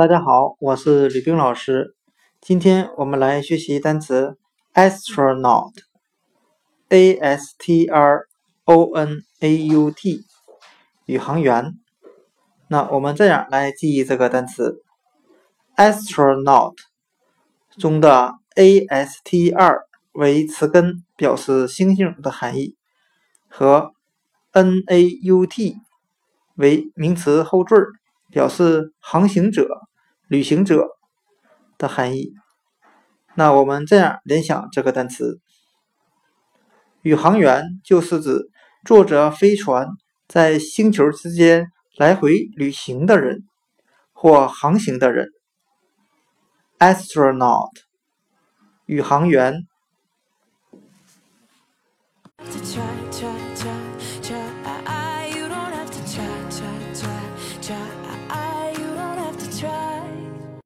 大家好，我是吕冰老师。今天我们来学习单词 astronaut，a s t r o n a u t，宇航员。那我们这样来记忆这个单词：astronaut 中的 a s t r 为词根，表示星星的含义，和 n a u t 为名词后缀，表示航行者、旅行者的含义。那我们这样联想这个单词：宇航员就是指坐着飞船在星球之间。来回旅行的人或航行的人，astronaut，宇航员。